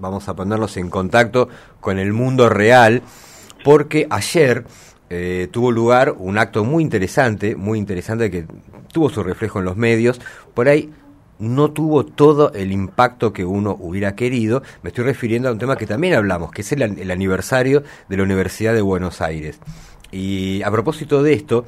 Vamos a ponernos en contacto con el mundo real porque ayer eh, tuvo lugar un acto muy interesante, muy interesante que tuvo su reflejo en los medios. Por ahí no tuvo todo el impacto que uno hubiera querido. Me estoy refiriendo a un tema que también hablamos, que es el, el aniversario de la Universidad de Buenos Aires. Y a propósito de esto,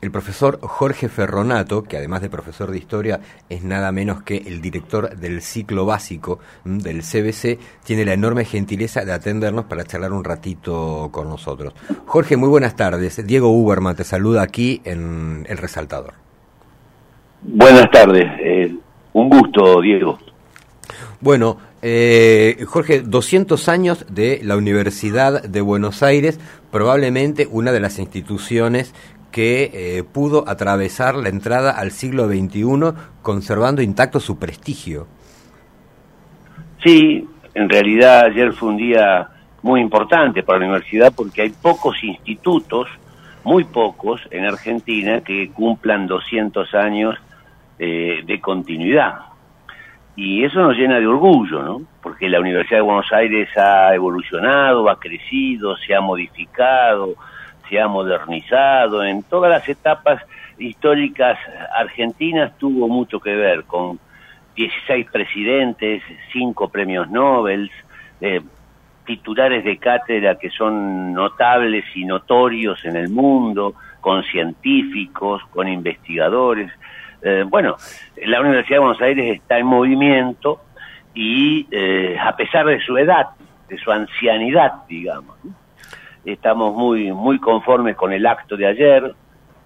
el profesor Jorge Ferronato, que además de profesor de historia es nada menos que el director del ciclo básico del CBC, tiene la enorme gentileza de atendernos para charlar un ratito con nosotros. Jorge, muy buenas tardes. Diego Uberman te saluda aquí en El Resaltador. Buenas tardes. Eh, un gusto, Diego. Bueno, eh, Jorge, 200 años de la Universidad de Buenos Aires, probablemente una de las instituciones que eh, pudo atravesar la entrada al siglo XXI conservando intacto su prestigio. Sí, en realidad ayer fue un día muy importante para la universidad porque hay pocos institutos, muy pocos en Argentina, que cumplan 200 años eh, de continuidad. Y eso nos llena de orgullo, ¿no? Porque la Universidad de Buenos Aires ha evolucionado, ha crecido, se ha modificado, se ha modernizado, en todas las etapas históricas argentinas tuvo mucho que ver con 16 presidentes, 5 premios Nobel, eh, titulares de cátedra que son notables y notorios en el mundo, con científicos, con investigadores. Eh, bueno, la Universidad de Buenos Aires está en movimiento y eh, a pesar de su edad, de su ancianidad, digamos, Estamos muy, muy conformes con el acto de ayer,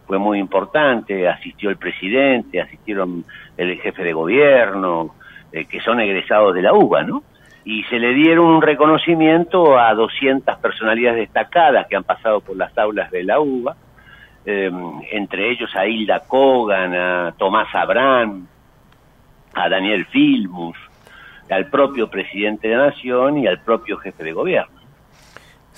fue muy importante, asistió el presidente, asistieron el jefe de gobierno, eh, que son egresados de la UBA, ¿no? Y se le dieron un reconocimiento a 200 personalidades destacadas que han pasado por las aulas de la UBA, eh, entre ellos a Hilda Kogan, a Tomás Abrán, a Daniel Filmus, al propio presidente de la Nación y al propio jefe de gobierno.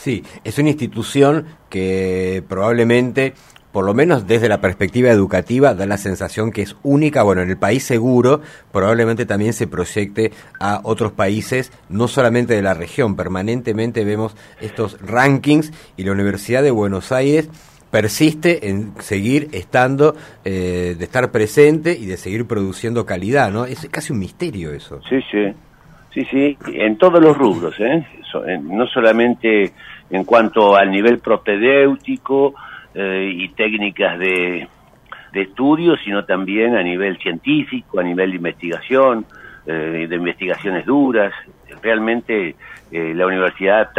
Sí, es una institución que probablemente, por lo menos desde la perspectiva educativa, da la sensación que es única, bueno, en el país seguro, probablemente también se proyecte a otros países, no solamente de la región, permanentemente vemos estos rankings y la Universidad de Buenos Aires persiste en seguir estando, eh, de estar presente y de seguir produciendo calidad, ¿no? Es casi un misterio eso. Sí, sí. Sí, sí, en todos los rubros, ¿eh? no solamente en cuanto al nivel propedéutico eh, y técnicas de, de, estudio, sino también a nivel científico, a nivel de investigación, eh, de investigaciones duras. Realmente eh, la Universidad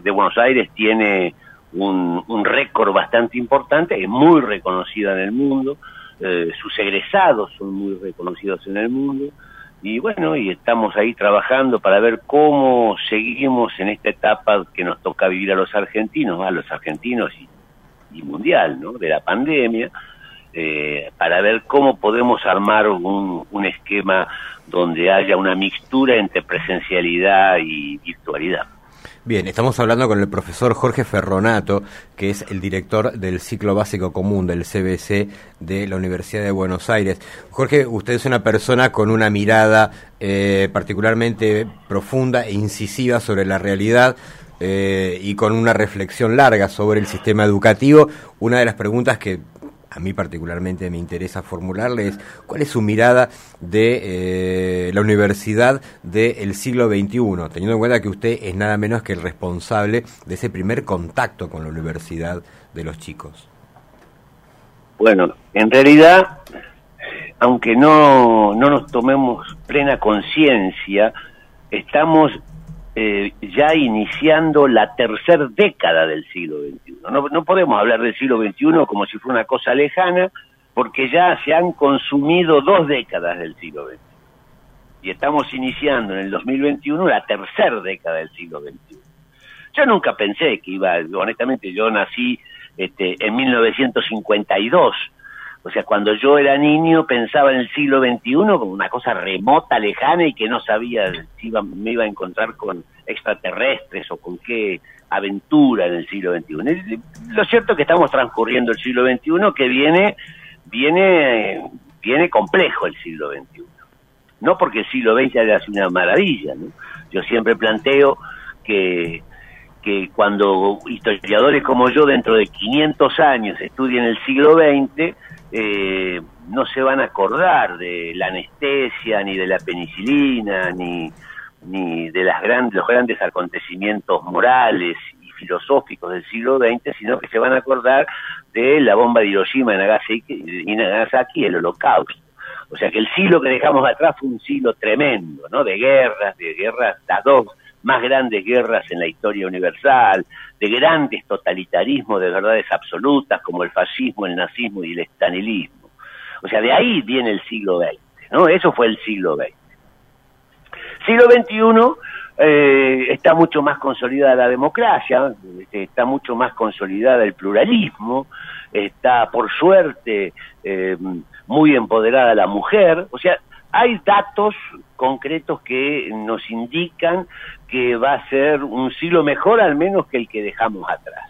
de Buenos Aires tiene un, un récord bastante importante, es muy reconocida en el mundo, sus egresados son muy reconocidos en el mundo y bueno, y estamos ahí trabajando para ver cómo seguimos en esta etapa que nos toca vivir a los argentinos, a los argentinos y, mundial, ¿no? De la pandemia, eh, para ver cómo podemos armar un, un esquema donde haya una mixtura entre presencialidad y virtualidad. Bien, estamos hablando con el profesor Jorge Ferronato, que es el director del ciclo básico común del CBC de la Universidad de Buenos Aires. Jorge, usted es una persona con una mirada eh, particularmente profunda e incisiva sobre la realidad. Eh, y con una reflexión larga sobre el sistema educativo, una de las preguntas que a mí particularmente me interesa formularle es cuál es su mirada de eh, la universidad del siglo XXI, teniendo en cuenta que usted es nada menos que el responsable de ese primer contacto con la universidad de los chicos. Bueno, en realidad, aunque no, no nos tomemos plena conciencia, estamos eh, ya iniciando la tercera década del siglo XXI. No, podemos hablar del siglo XXI como si fuera una cosa lejana, porque ya se han consumido dos décadas del siglo XXI. Y estamos iniciando en el 2021 la tercera década del siglo XXI. Yo nunca pensé que iba, honestamente, yo nací este, en 1952 o sea, cuando yo era niño pensaba en el siglo XXI como una cosa remota, lejana y que no sabía si iba, me iba a encontrar con extraterrestres o con qué aventura en el siglo XXI. Lo cierto es que estamos transcurriendo el siglo XXI que viene, viene, viene complejo el siglo XXI. no porque el siglo XX haya una maravilla, ¿no? Yo siempre planteo que, que cuando historiadores como yo dentro de 500 años estudien el siglo XX, eh, no se van a acordar de la anestesia, ni de la penicilina, ni, ni de las grandes, los grandes acontecimientos morales y filosóficos del siglo XX, sino que se van a acordar de la bomba de Hiroshima y Nagasaki, y Nagasaki el holocausto. O sea que el siglo que dejamos atrás fue un siglo tremendo, ¿no? De guerras, de guerras, las dos más grandes guerras en la historia universal, de grandes totalitarismos de verdades absolutas como el fascismo, el nazismo y el estanilismo. O sea, de ahí viene el siglo XX, ¿no? Eso fue el siglo XX. Siglo XXI eh, está mucho más consolidada la democracia, está mucho más consolidada el pluralismo, está por suerte eh, muy empoderada la mujer, o sea, hay datos concretos que nos indican que va a ser un siglo mejor al menos que el que dejamos atrás.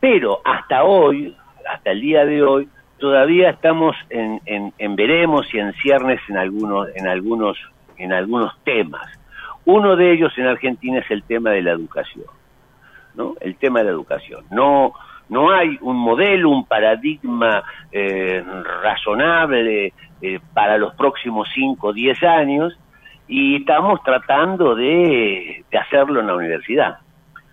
Pero hasta hoy, hasta el día de hoy, todavía estamos en, en, veremos y en ciernes en algunos, en algunos, en algunos temas. Uno de ellos en Argentina es el tema de la educación, ¿no? El tema de la educación. No, no hay un modelo, un paradigma eh, razonable eh, para los próximos 5 o 10 años y estamos tratando de, hacerlo en la universidad.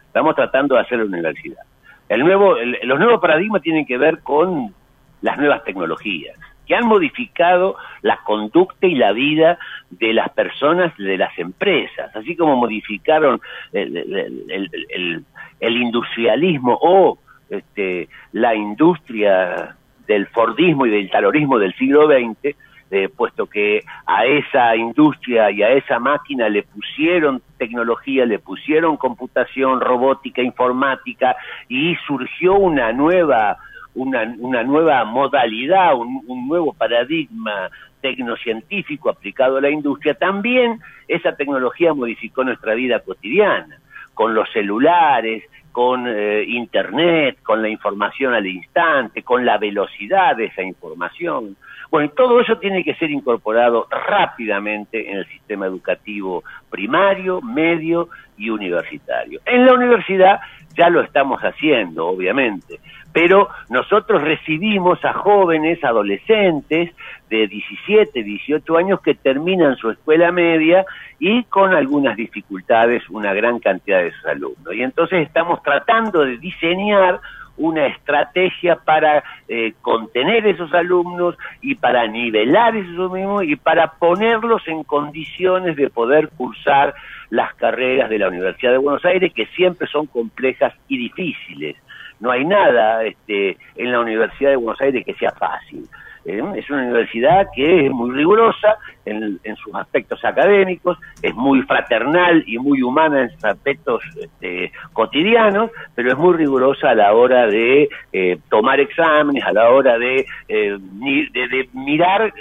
Estamos tratando de hacerlo en la universidad. El nuevo, los nuevos paradigmas tienen que ver con las nuevas tecnologías, que han modificado la conducta y la vida de las personas, de las empresas, así como modificaron el, el industrialismo o este, la industria del Fordismo y del talorismo del siglo XX, eh, puesto que a esa industria y a esa máquina le pusieron tecnología, le pusieron computación, robótica, informática y surgió una nueva una, una nueva modalidad, un, un nuevo paradigma tecnocientífico aplicado a la industria, también esa tecnología modificó nuestra vida cotidiana, con los celulares, con eh, Internet, con la información al instante, con la velocidad de esa información. Bueno, todo eso tiene que ser incorporado rápidamente en el sistema educativo primario, medio y universitario. En la universidad ya lo estamos haciendo, obviamente, pero nosotros recibimos a jóvenes, adolescentes de 17, 18 años que terminan su escuela media y con algunas dificultades una gran cantidad de sus alumnos. Y entonces estamos tratando de diseñar una estrategia para eh, contener esos alumnos y para nivelar esos alumnos y para ponerlos en condiciones de poder cursar las carreras de la Universidad de Buenos Aires, que siempre son complejas y difíciles. No hay nada este, en la Universidad de Buenos Aires que sea fácil. ¿eh? es una universidad que es muy rigurosa en, sus aspectos académicos, es muy fraternal y muy humana en sus aspectos este, cotidianos, pero es muy rigurosa a la hora de eh, tomar exámenes, a la hora de, eh, de mirar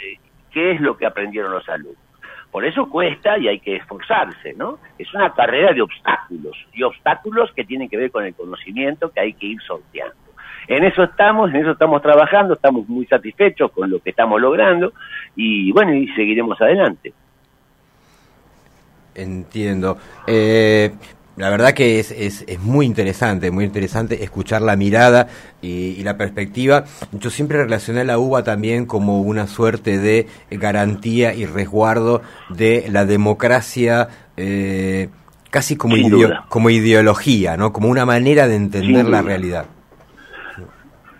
qué es lo que aprendieron los alumnos. Por eso cuesta y hay que esforzarse, ¿no? Es una carrera de obstáculos, y obstáculos que tienen que ver con el conocimiento que hay que ir sorteando. En eso estamos, en eso estamos trabajando, estamos muy satisfechos con lo que estamos logrando y bueno, y seguiremos adelante. Entiendo. Eh, la verdad que es, es, es, muy interesante, muy interesante escuchar la mirada y, la perspectiva. Yo siempre relacioné la UBA también como una suerte de garantía y resguardo de la democracia, eh, casi como, como ideología, ¿no? Como una manera de entender la realidad.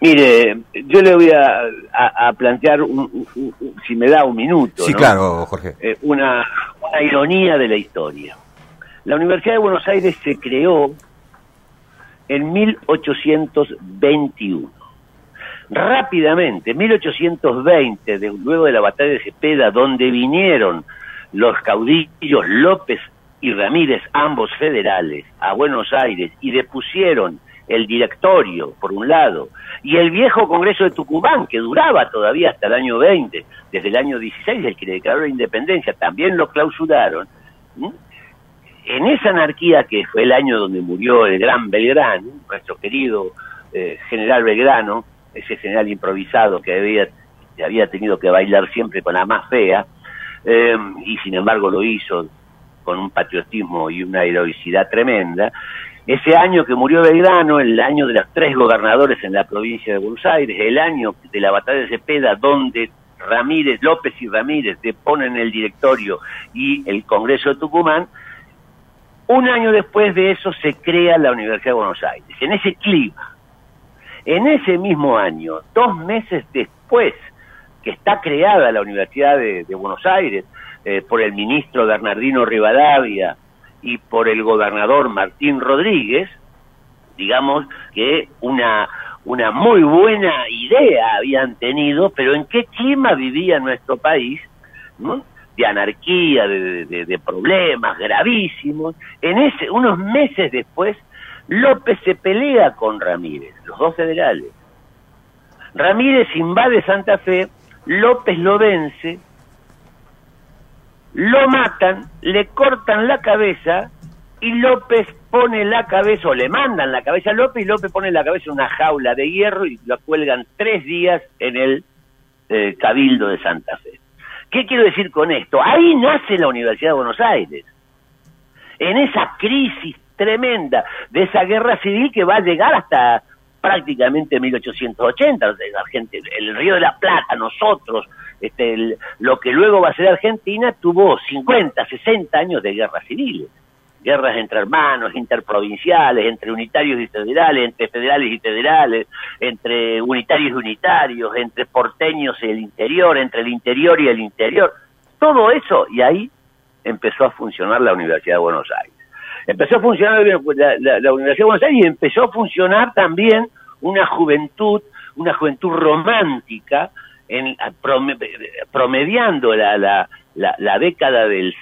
Mire, yo le voy a, plantear, si me da un minuto. Sí, claro, Jorge. Eh, una, ironía de la historia. La Universidad de Buenos Aires se creó en 1821. Rápidamente, en 1820, luego de la batalla de Cepeda, donde vinieron los caudillos López y Ramírez, ambos federales, a Buenos Aires y depusieron el directorio, por un lado, y el viejo Congreso de Tucumán, que duraba todavía hasta el año 20, desde el año 16, el que declaró la independencia, también lo clausuraron. En esa anarquía, que fue el año donde murió el gran Belgrano, nuestro querido eh, general Belgrano, ese general improvisado que había, que había tenido que bailar siempre con la más fea, eh, y sin embargo lo hizo con un patriotismo y una heroicidad tremenda. Ese año que murió Belgrano, el año de los tres gobernadores en la provincia de Buenos Aires, el año de la batalla de Cepeda, donde Ramírez, López y Ramírez deponen el directorio y el Congreso de Tucumán, un año después de eso se crea la Universidad de Buenos Aires, en ese clima. En ese mismo año, dos meses después que está creada la Universidad de, Buenos Aires eh, por el ministro Bernardino Rivadavia y por el gobernador Martín Rodríguez, digamos que una, una muy buena idea habían tenido, pero en qué clima vivía nuestro país, de anarquía, de, problemas gravísimos. En ese, unos meses después, López se pelea con Ramírez, los dos federales. Ramírez invade Santa Fe, López lo vence, lo matan, le cortan la cabeza y López pone la cabeza, o le mandan la cabeza a López, y López pone la cabeza en una jaula de hierro y la cuelgan tres días en el eh, Cabildo de Santa Fe. ¿Qué quiero decir con esto? Ahí nace la Universidad de Buenos Aires, en esa crisis tremenda de esa guerra civil que va a llegar hasta prácticamente 1880, el Río de la Plata, nosotros, este, lo que luego va a ser Argentina, tuvo 50, 60 años de guerras civiles guerras entre hermanos, interprovinciales, entre unitarios y federales, entre federales y federales, entre unitarios y unitarios, entre porteños y el interior, entre el interior y el interior. Todo eso, y ahí empezó a funcionar la Universidad de Buenos Aires. Empezó a funcionar la, Universidad de Buenos Aires y empezó a funcionar también una juventud, una juventud romántica, en, promediando la, la, la, década del,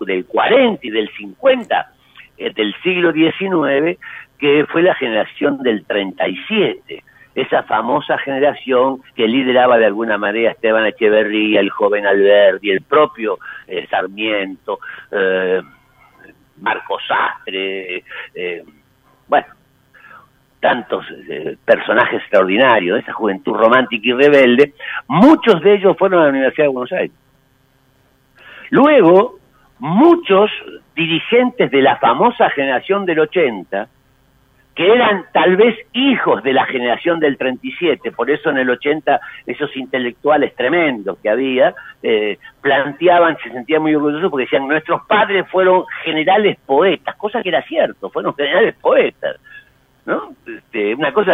del 40 y del 50 eh, del siglo XIX, que fue la generación del 37 esa famosa generación que lideraba de alguna manera Esteban Echeverría, el joven Alberti, el propio eh, Sarmiento, eh, Marco Sastre, bueno, tantos personajes extraordinarios, esa juventud romántica y rebelde, muchos de ellos fueron a la Universidad de Buenos Aires. Luego, muchos dirigentes de la famosa generación del 80, que eran tal vez hijos de la generación del 37, por eso en el 80 esos intelectuales tremendos que había, eh, planteaban, se sentían muy orgullosos porque decían, nuestros padres fueron generales poetas, cosa que era cierto, fueron generales poetas. ¿no? Este, una cosa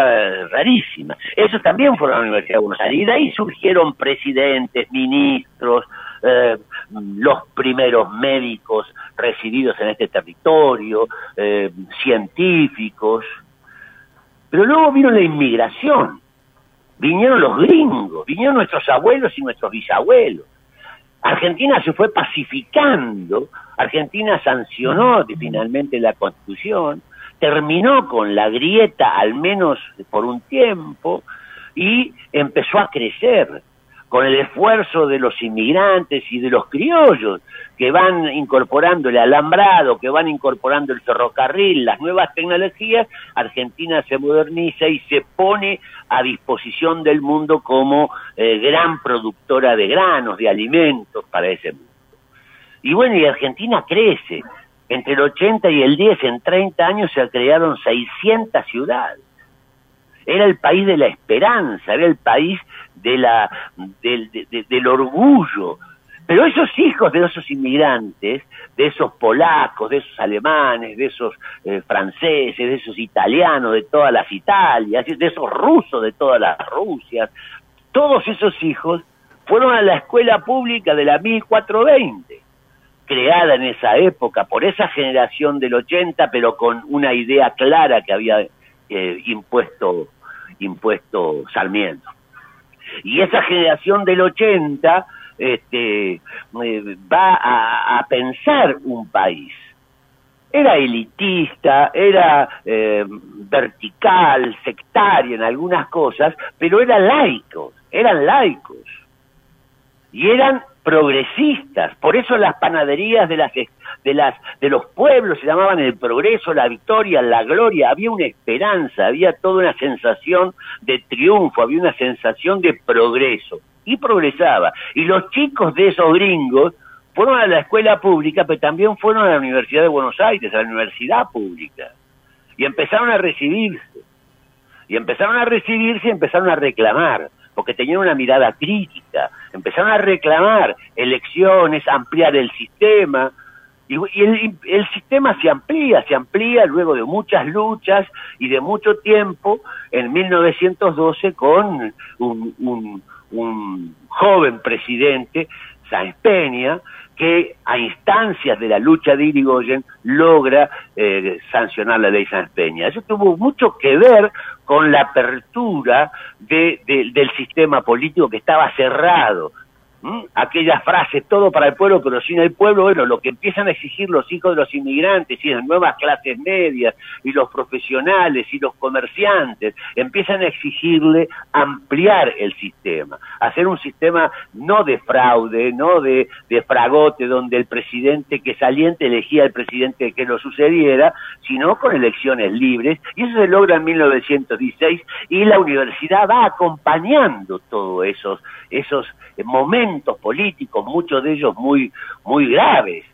rarísima. Esos también fueron a la Universidad de Buenos Aires y de ahí surgieron presidentes, ministros, eh, los primeros médicos resididos en este territorio, eh, científicos. Pero luego vino la inmigración, vinieron los gringos, vinieron nuestros abuelos y nuestros bisabuelos. Argentina se fue pacificando, Argentina sancionó finalmente la constitución, terminó con la grieta al menos por un tiempo y empezó a crecer con el esfuerzo de los inmigrantes y de los criollos que van incorporando el alambrado, que van incorporando el ferrocarril, las nuevas tecnologías, Argentina se moderniza y se pone a disposición del mundo como eh, gran productora de granos, de alimentos para ese mundo. Y bueno, y Argentina crece, entre el 80 y el 10, en 30 años se crearon 600 ciudades. Era el país de la esperanza, era el país de la, del, orgullo. Pero esos hijos de esos inmigrantes, de esos polacos, de esos alemanes, de esos eh, franceses, de esos italianos de todas las Italias, de esos rusos de todas las Rusias, todos esos hijos fueron a la escuela pública de la 1420 creada en esa época por esa generación del 80, pero con una idea clara que había eh, impuesto, impuesto Sarmiento. Y esa generación del 80 este, eh, va a, pensar un país. Era elitista, era eh, vertical, sectario en algunas cosas, pero eran laicos, eran laicos. Y eran progresistas, por eso las panaderías de las de las de los pueblos se llamaban el progreso, la victoria, la gloria, había una esperanza, había toda una sensación de triunfo, había una sensación de progreso y progresaba. Y los chicos de esos gringos fueron a la escuela pública, pero también fueron a la Universidad de Buenos Aires, a la universidad pública, y empezaron a recibirse. Y empezaron a recibirse y empezaron a reclamar, porque tenían una mirada crítica, empezaron a reclamar elecciones, ampliar el sistema, y, el, sistema se amplía, se amplía luego de muchas luchas y de mucho tiempo, en 1912 con un, un joven presidente, Sáenz Peña, que a instancias de la lucha de Irigoyen logra eh, sancionar la ley Sáenz Peña. Eso tuvo mucho que ver con la apertura de, del sistema político que estaba cerrado ¿Mm? aquellas frases, todo para el pueblo, pero sin el pueblo, bueno, lo que empiezan a exigir los hijos de los inmigrantes y las nuevas clases medias y los profesionales y los comerciantes, empiezan a exigirle ampliar el sistema, hacer un sistema no de fraude, no de, de fragote, donde el presidente que saliente elegía al presidente que lo sucediera, sino con elecciones libres, y eso se logra en 1916 y la universidad va acompañando todos esos, esos momentos políticos, muchos de ellos muy, muy graves.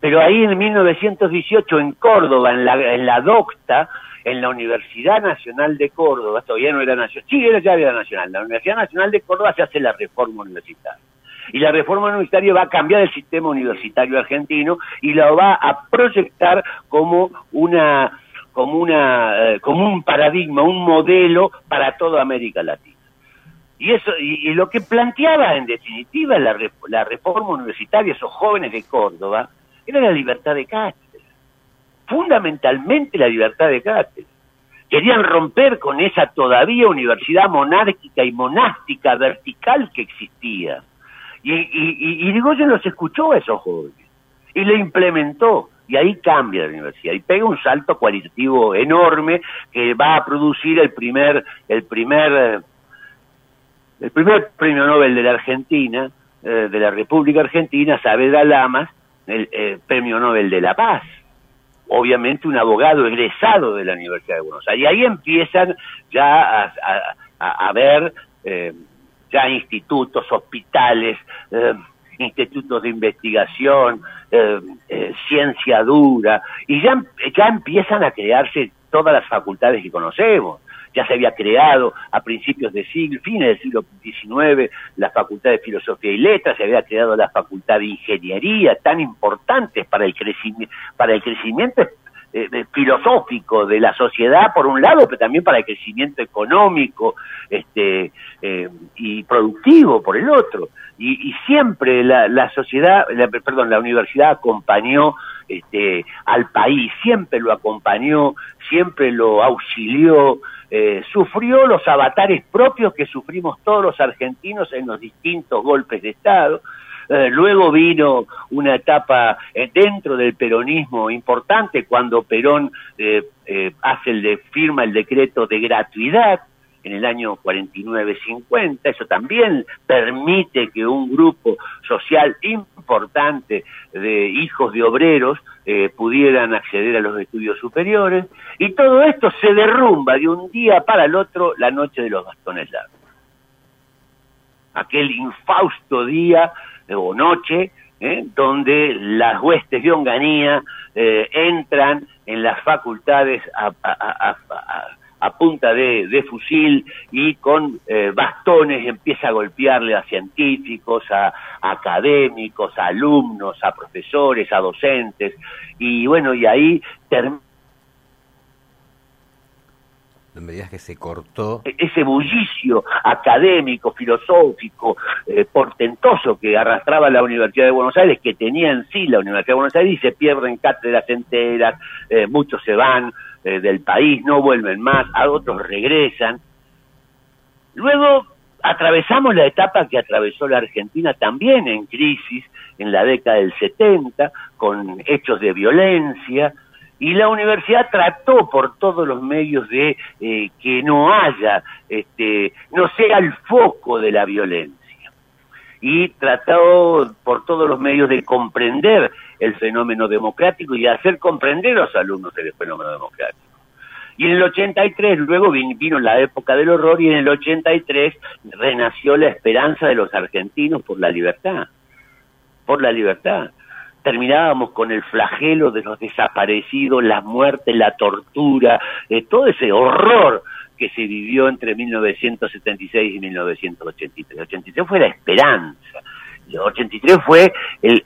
Pero ahí en 1918 en Córdoba, en la, en la docta, en la Universidad Nacional de Córdoba, todavía no era nacional, sí, era ya era nacional, la Universidad Nacional de Córdoba se hace la reforma universitaria. Y la reforma universitaria va a cambiar el sistema universitario argentino y lo va a proyectar como una como una eh, como un paradigma, un modelo para toda América Latina. Y eso y, lo que planteaba en definitiva la, la reforma universitaria, esos jóvenes de Córdoba, era la libertad de cátedra. Fundamentalmente la libertad de cátedra. Querían romper con esa todavía universidad monárquica y monástica vertical que existía. Y, y, y, los escuchó a esos jóvenes y le implementó. Y ahí cambia la universidad y pega un salto cualitativo enorme que va a producir el primer, el primer el primer premio Nobel de la Argentina, eh, de la República Argentina, Saavedra Lamas, el eh, premio Nobel de la Paz. Obviamente un abogado egresado de la Universidad de Buenos Aires. Y ahí empiezan ya a, a, ver eh, ya institutos, hospitales, institutos de investigación, ciencia dura, y ya, ya empiezan a crearse todas las facultades que conocemos ya se había creado a principios del siglo, fines del siglo XIX, la Facultad de Filosofía y Letras, se había creado la Facultad de Ingeniería, tan importantes para el crecimiento, para el crecimiento eh, filosófico de la sociedad por un lado, pero también para el crecimiento económico este, eh, y productivo por el otro. Y, siempre la, la sociedad, perdón, la universidad acompañó este, al país, siempre lo acompañó, siempre lo auxilió, eh, sufrió los avatares propios que sufrimos todos los argentinos en los distintos golpes de Estado. Eh, luego vino una etapa eh, dentro del peronismo importante cuando Perón hace el de, firma el decreto de gratuidad en el año 49-50. Eso también permite que un grupo social importante de hijos de obreros eh, pudieran acceder a los estudios superiores. Y todo esto se derrumba de un día para el otro la noche de los bastones largos. Aquel infausto día eh, o noche eh, donde las huestes de Onganía entran en las facultades a, punta de, fusil y con eh, bastones empieza a golpearle a científicos, a, académicos, a alumnos, a profesores, a docentes, y bueno, y ahí termina me digas que se cortó. E-, ese bullicio académico, filosófico, eh, portentoso que arrastraba la Universidad de Buenos Aires, que tenía en sí la Universidad de Buenos Aires, y se pierden cátedras enteras, eh, muchos se van, eh, del país, no vuelven más, a otros regresan. Luego atravesamos la etapa que atravesó la Argentina también en crisis en la década del 70, con hechos de violencia, y la universidad trató por todos los medios de eh, que no haya, este, no sea el foco de la violencia. Y trató por todos los medios de comprender el fenómeno democrático y hacer comprender a los alumnos del fenómeno democrático. Y en el 83, luego vino la época del horror y en el 83 renació la esperanza de los argentinos por la libertad. por la libertad. Terminábamos con el flagelo de los desaparecidos, la muerte, la tortura, eh, todo ese horror que se vivió entre 1976 y 1983. 83 fue la esperanza. 83 fue el,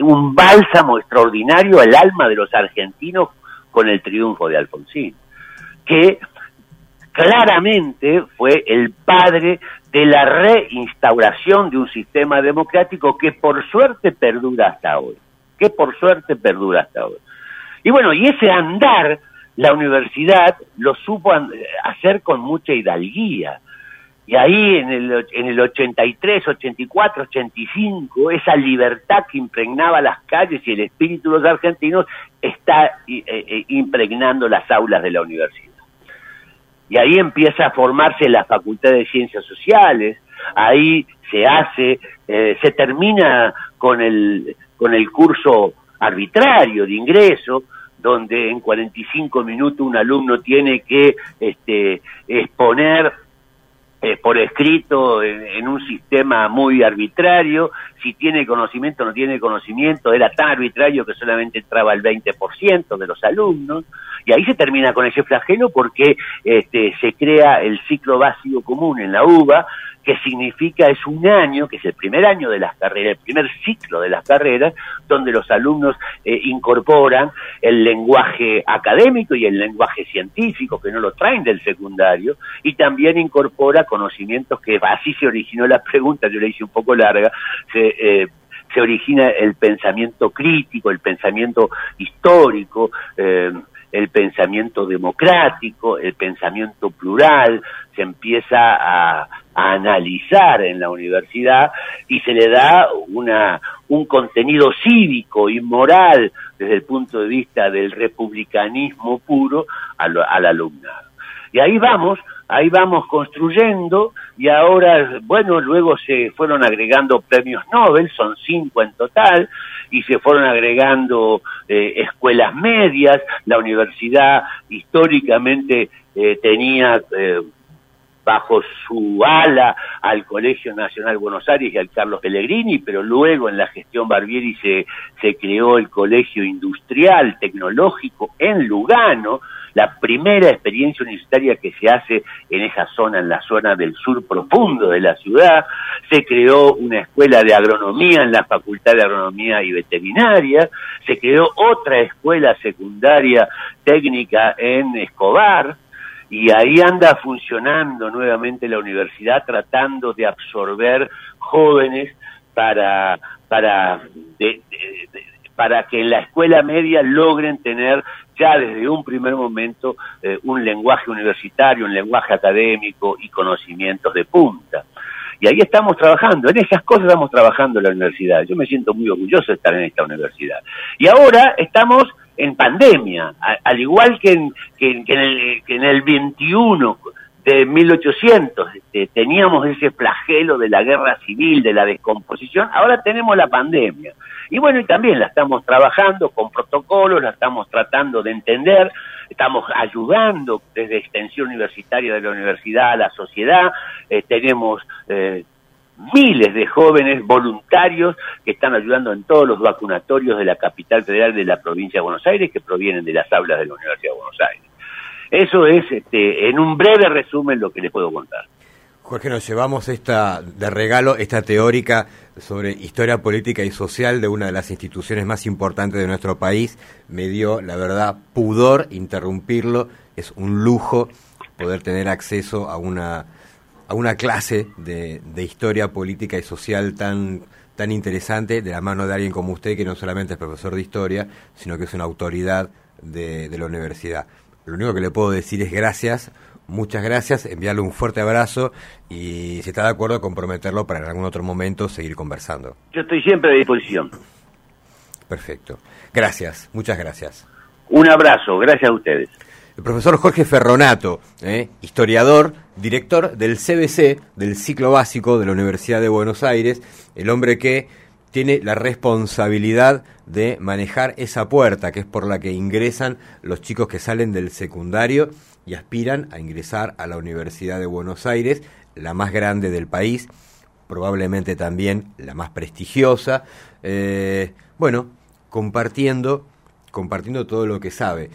un bálsamo extraordinario al alma de los argentinos con el triunfo de Alfonsín, que claramente fue el padre de la reinstauración de un sistema democrático que por suerte perdura hasta hoy, que por suerte perdura hasta hoy. Y bueno, y ese andar la universidad lo supo hacer con mucha hidalguía. Y ahí en el, en el 83, 84, 85, esa libertad que impregnaba las calles y el espíritu de los argentinos está eh, eh, impregnando las aulas de la universidad. Y ahí empieza a formarse la Facultad de Ciencias Sociales, ahí se hace, eh, se termina con el, con el curso arbitrario de ingreso, donde en 45 minutos un alumno tiene que este, exponer eh, por escrito en, un sistema muy arbitrario, si tiene conocimiento o no tiene conocimiento, era tan arbitrario que solamente entraba el 20% de los alumnos, y ahí se termina con ese flagelo porque este, se crea el ciclo básico común en la UBA, que significa es un año, que es el primer año de las carreras, el primer ciclo de las carreras, donde los alumnos eh, incorporan el lenguaje académico y el lenguaje científico, que no lo traen del secundario, y también incorpora conocimientos que así se originó la pregunta, yo le hice un poco larga, se, eh, se origina el pensamiento crítico, el pensamiento histórico, eh, el pensamiento democrático, el pensamiento plural, se empieza a, analizar en la universidad y se le da una, un contenido cívico y moral desde el punto de vista del republicanismo puro al, al alumnado. Y ahí vamos ahí vamos construyendo y ahora, bueno, luego se fueron agregando premios Nobel, son cinco en total, y se fueron agregando eh, escuelas medias, la universidad históricamente eh, tenía... Eh, bajo su ala al Colegio Nacional Buenos Aires y al Carlos Pellegrini, pero luego en la gestión Barbieri se, se creó el Colegio Industrial Tecnológico en Lugano, la primera experiencia universitaria que se hace en esa zona, en la zona del sur profundo de la ciudad. Se creó una escuela de agronomía en la Facultad de Agronomía y Veterinaria. Se creó otra escuela secundaria técnica en Escobar. Y ahí anda funcionando nuevamente la universidad tratando de absorber jóvenes para, para para que en la escuela media logren tener ya desde un primer momento eh, un lenguaje universitario, un lenguaje académico y conocimientos de punta. Y ahí estamos trabajando, en esas cosas estamos trabajando en la universidad. Yo me siento muy orgulloso de estar en esta universidad. Y ahora estamos en pandemia, al igual que en, que, en el, que en el 21 de 1800 este, teníamos ese flagelo de la guerra civil, de la descomposición, ahora tenemos la pandemia. Y bueno, y también la estamos trabajando con protocolos, la estamos tratando de entender, estamos ayudando desde extensión universitaria de la universidad a la sociedad, eh, tenemos eh, miles de jóvenes voluntarios que están ayudando en todos los vacunatorios de la capital federal de la provincia de Buenos Aires que provienen de las aulas de la Universidad de Buenos Aires. Eso es, este, en un breve resumen, lo que les puedo contar. Jorge, nos llevamos esta de regalo, esta teórica sobre historia política y social de una de las instituciones más importantes de nuestro país. Me dio, la verdad, pudor interrumpirlo. Es un lujo poder tener acceso a una, a una clase de, de historia política y social tan, tan interesante de la mano de alguien como usted, que no solamente es profesor de historia, sino que es una autoridad de, de la universidad. Lo único que le puedo decir es gracias Muchas gracias, enviarle un fuerte abrazo y si está de acuerdo, comprometerlo para en algún otro momento seguir conversando. Yo estoy siempre a disposición. Perfecto. Gracias, muchas gracias. Un abrazo, gracias a ustedes. El profesor Jorge Ferronato, ¿eh? historiador, director del CBC, del ciclo básico de la Universidad de Buenos Aires, el hombre que tiene la responsabilidad de manejar esa puerta, que es por la que ingresan los chicos que salen del secundario y aspiran a ingresar a la Universidad de Buenos Aires, la más grande del país, probablemente también la más prestigiosa. Eh, bueno, compartiendo, compartiendo todo lo que sabe.